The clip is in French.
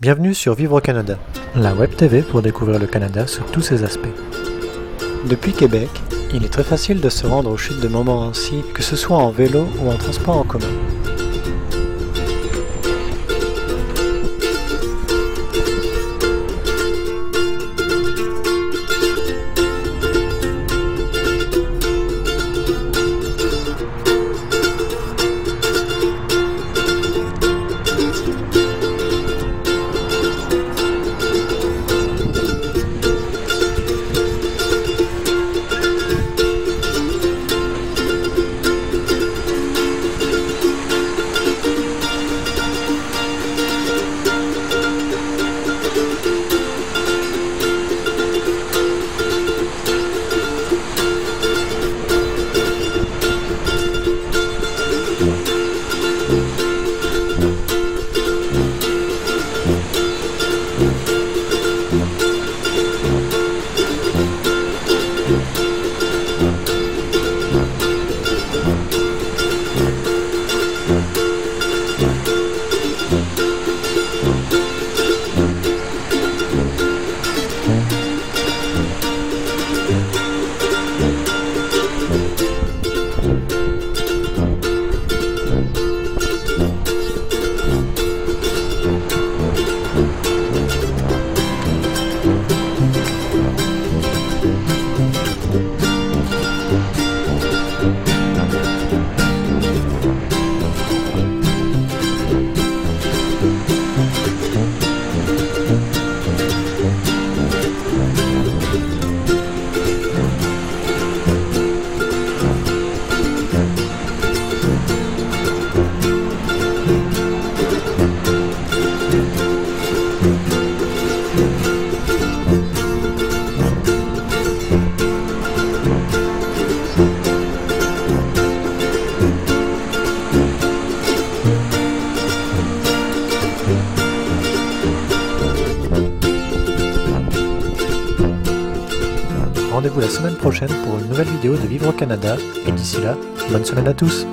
Bienvenue sur Vivre au Canada, la web TV pour découvrir le Canada sous tous ses aspects. Depuis Québec, il est très facile de se rendre aux chutes de Montmorency, que ce soit en vélo ou en transport en commun. Rendez-vous la semaine prochaine pour une nouvelle vidéo de Vivre au Canada, et d'ici là, bonne semaine à tous